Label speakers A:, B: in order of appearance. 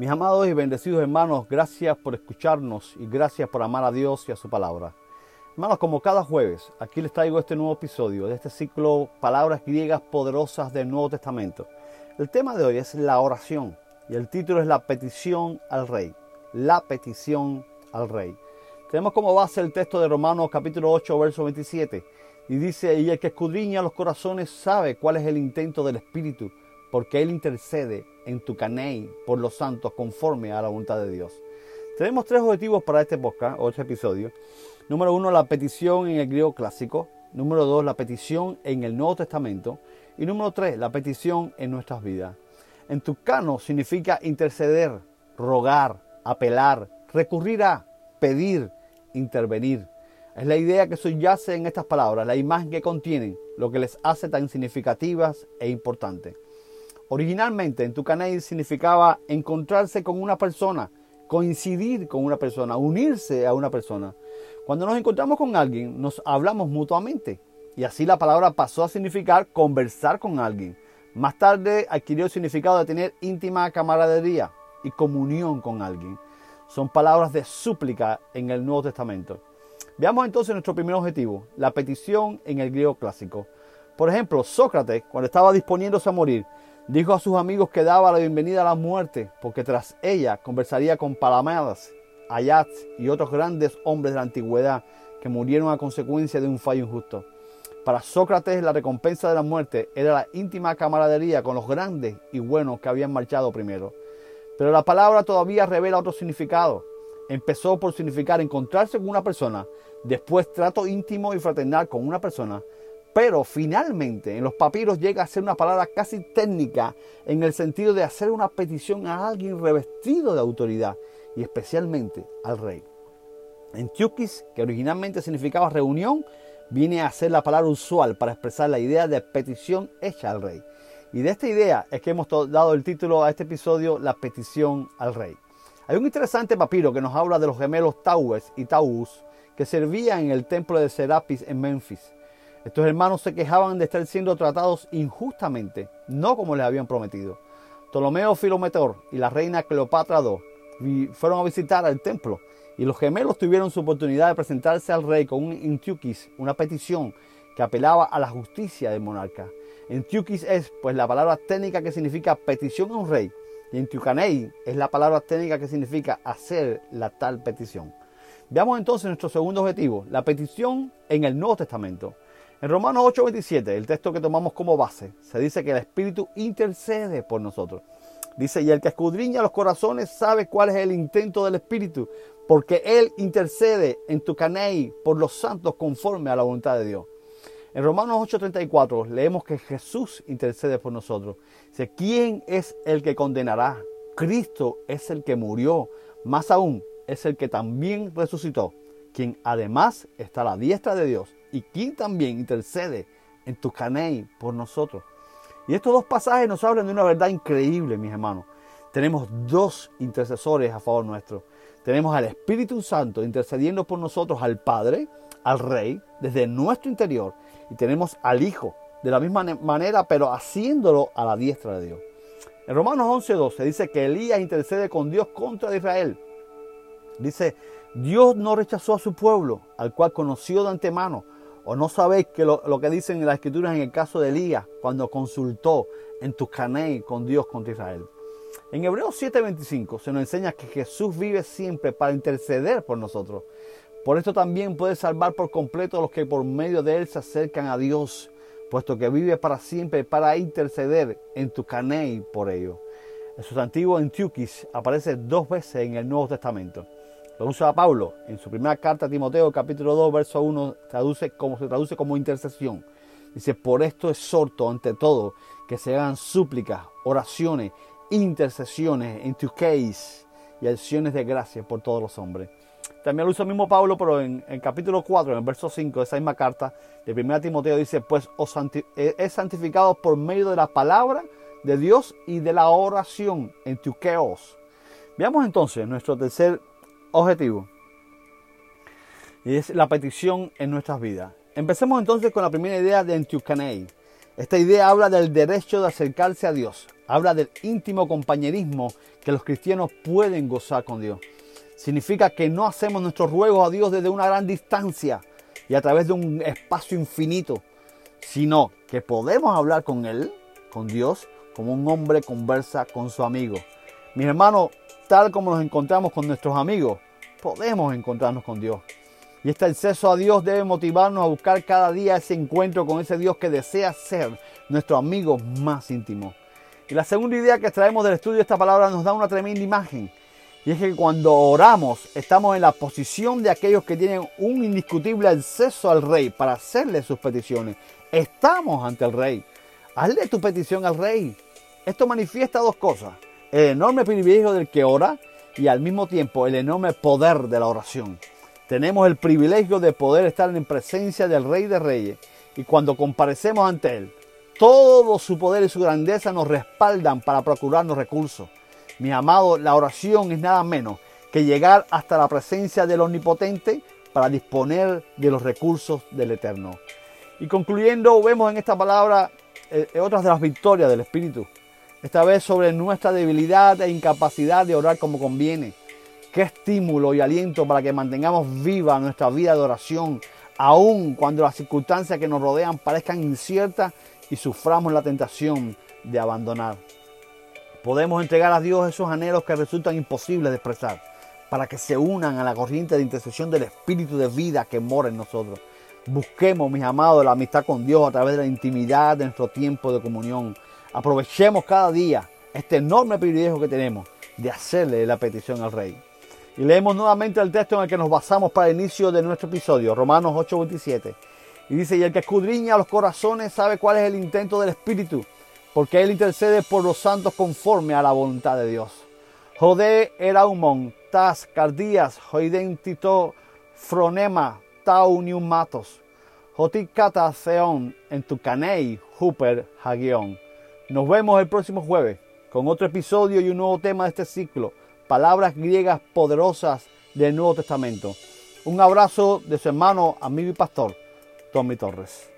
A: Mis amados y bendecidos hermanos, gracias por escucharnos y gracias por amar a Dios y a su palabra. Hermanos, como cada jueves, aquí les traigo este nuevo episodio de este ciclo Palabras griegas poderosas del Nuevo Testamento. El tema de hoy es la oración y el título es la petición al rey. La petición al rey. Tenemos como base el texto de Romanos capítulo 8, verso 27 y dice, y el que escudriña los corazones sabe cuál es el intento del Espíritu porque Él intercede en tu caney por los santos conforme a la voluntad de Dios. Tenemos tres objetivos para este podcast o este episodio. Número uno, la petición en el griego clásico. Número dos, la petición en el Nuevo Testamento. Y número tres, la petición en nuestras vidas. En tucano significa interceder, rogar, apelar, recurrir a, pedir, intervenir. Es la idea que subyace en estas palabras, la imagen que contienen, lo que les hace tan significativas e importantes. Originalmente en Tucanay significaba encontrarse con una persona, coincidir con una persona, unirse a una persona. Cuando nos encontramos con alguien, nos hablamos mutuamente. Y así la palabra pasó a significar conversar con alguien. Más tarde adquirió el significado de tener íntima camaradería y comunión con alguien. Son palabras de súplica en el Nuevo Testamento. Veamos entonces nuestro primer objetivo, la petición en el griego clásico. Por ejemplo, Sócrates, cuando estaba disponiéndose a morir, Dijo a sus amigos que daba la bienvenida a la muerte, porque tras ella conversaría con Palamedas, Ayats y otros grandes hombres de la antigüedad que murieron a consecuencia de un fallo injusto. Para Sócrates la recompensa de la muerte era la íntima camaradería con los grandes y buenos que habían marchado primero. Pero la palabra todavía revela otro significado. Empezó por significar encontrarse con una persona, después trato íntimo y fraternal con una persona, pero finalmente en los papiros llega a ser una palabra casi técnica en el sentido de hacer una petición a alguien revestido de autoridad y especialmente al rey. En Tiukis, que originalmente significaba reunión, viene a ser la palabra usual para expresar la idea de petición hecha al rey. Y de esta idea es que hemos dado el título a este episodio, La petición al rey. Hay un interesante papiro que nos habla de los gemelos Taues y Taus que servían en el templo de Serapis en Memphis. Estos hermanos se quejaban de estar siendo tratados injustamente, no como les habían prometido. Ptolomeo Filometor y la reina Cleopatra II fueron a visitar al templo y los gemelos tuvieron su oportunidad de presentarse al rey con un intiukis, una petición que apelaba a la justicia del monarca. Intiukis es pues la palabra técnica que significa petición a un rey y intiukanei es la palabra técnica que significa hacer la tal petición. Veamos entonces nuestro segundo objetivo, la petición en el Nuevo Testamento. En Romanos 8:27, el texto que tomamos como base, se dice que el Espíritu intercede por nosotros. Dice, y el que escudriña los corazones sabe cuál es el intento del Espíritu, porque Él intercede en tu caney por los santos conforme a la voluntad de Dios. En Romanos 8:34 leemos que Jesús intercede por nosotros. Dice, ¿quién es el que condenará? Cristo es el que murió, más aún es el que también resucitó, quien además está a la diestra de Dios y quien también intercede en tu caney por nosotros. Y estos dos pasajes nos hablan de una verdad increíble, mis hermanos. Tenemos dos intercesores a favor nuestro. Tenemos al Espíritu Santo intercediendo por nosotros al Padre, al Rey, desde nuestro interior. Y tenemos al Hijo, de la misma manera, pero haciéndolo a la diestra de Dios. En Romanos 11.12 dice que Elías intercede con Dios contra Israel. Dice, Dios no rechazó a su pueblo, al cual conoció de antemano ¿O no sabéis que lo, que dicen en las escrituras en el caso de Elías cuando consultó en Tucaney con Dios contra Israel? En Hebreos 7:25 se nos enseña que Jesús vive siempre para interceder por nosotros. Por esto también puede salvar por completo a los que por medio de él se acercan a Dios, puesto que vive para siempre para interceder en Tucaney por ellos. El sustantivo Antiukis aparece dos veces en el Nuevo Testamento. Lo usa Pablo en su primera carta a Timoteo, capítulo 2, verso 1, traduce como, se traduce como intercesión. Dice, por esto exhorto ante todo que se hagan súplicas, oraciones, intercesiones, en case y acciones de gracia por todos los hombres. También lo usa el mismo Pablo, pero en el capítulo 4, en el verso 5 de esa misma carta de 1 Timoteo dice, pues os es santificado por medio de la palabra de Dios y de la oración en tuqueos. Veamos entonces nuestro tercer objetivo. Y es la petición en nuestras vidas. Empecemos entonces con la primera idea de Antiucanei. Esta idea habla del derecho de acercarse a Dios. Habla del íntimo compañerismo que los cristianos pueden gozar con Dios. Significa que no hacemos nuestros ruegos a Dios desde una gran distancia y a través de un espacio infinito, sino que podemos hablar con Él, con Dios, como un hombre conversa con su amigo. Mis hermanos, tal como nos encontramos con nuestros amigos, podemos encontrarnos con Dios. Y este acceso a Dios debe motivarnos a buscar cada día ese encuentro con ese Dios que desea ser nuestro amigo más íntimo. Y la segunda idea que traemos del estudio de esta palabra nos da una tremenda imagen. Y es que cuando oramos estamos en la posición de aquellos que tienen un indiscutible acceso al rey para hacerle sus peticiones. Estamos ante el rey. Hazle tu petición al rey. Esto manifiesta dos cosas. El enorme privilegio del que ora y al mismo tiempo el enorme poder de la oración. Tenemos el privilegio de poder estar en presencia del Rey de Reyes y cuando comparecemos ante Él, todo su poder y su grandeza nos respaldan para procurarnos recursos. Mi amado, la oración es nada menos que llegar hasta la presencia del Omnipotente para disponer de los recursos del Eterno. Y concluyendo, vemos en esta palabra eh, otras de las victorias del Espíritu. Esta vez sobre nuestra debilidad e incapacidad de orar como conviene. Qué estímulo y aliento para que mantengamos viva nuestra vida de oración, aun cuando las circunstancias que nos rodean parezcan inciertas y suframos la tentación de abandonar. Podemos entregar a Dios esos anhelos que resultan imposibles de expresar, para que se unan a la corriente de intercesión del Espíritu de vida que mora en nosotros. Busquemos, mis amados, la amistad con Dios a través de la intimidad de nuestro tiempo de comunión. Aprovechemos cada día este enorme privilegio que tenemos de hacerle la petición al Rey. Y leemos nuevamente el texto en el que nos basamos para el inicio de nuestro episodio, Romanos 8:27. Y dice, y el que escudriña los corazones sabe cuál es el intento del Espíritu, porque Él intercede por los santos conforme a la voluntad de Dios. Jode eraumon, tas cardías, joidentito fronema, tau neumatos, joticata en tu huper hagion. Nos vemos el próximo jueves con otro episodio y un nuevo tema de este ciclo palabras griegas poderosas del Nuevo Testamento. Un abrazo de su hermano, amigo y pastor, Tommy Torres.